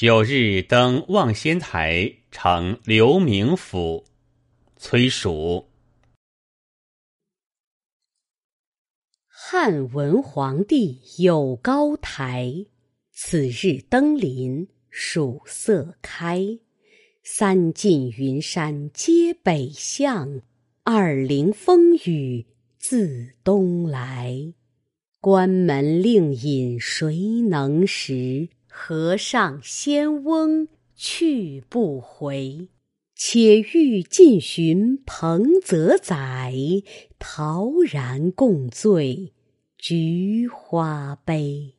九日登望仙台，成刘明府。崔蜀。汉文皇帝有高台，此日登临，曙色开。三晋云山皆北向，二陵风雨自东来。关门令尹谁能识？河上仙翁去不回。且欲尽寻彭泽载，陶然共醉菊花杯。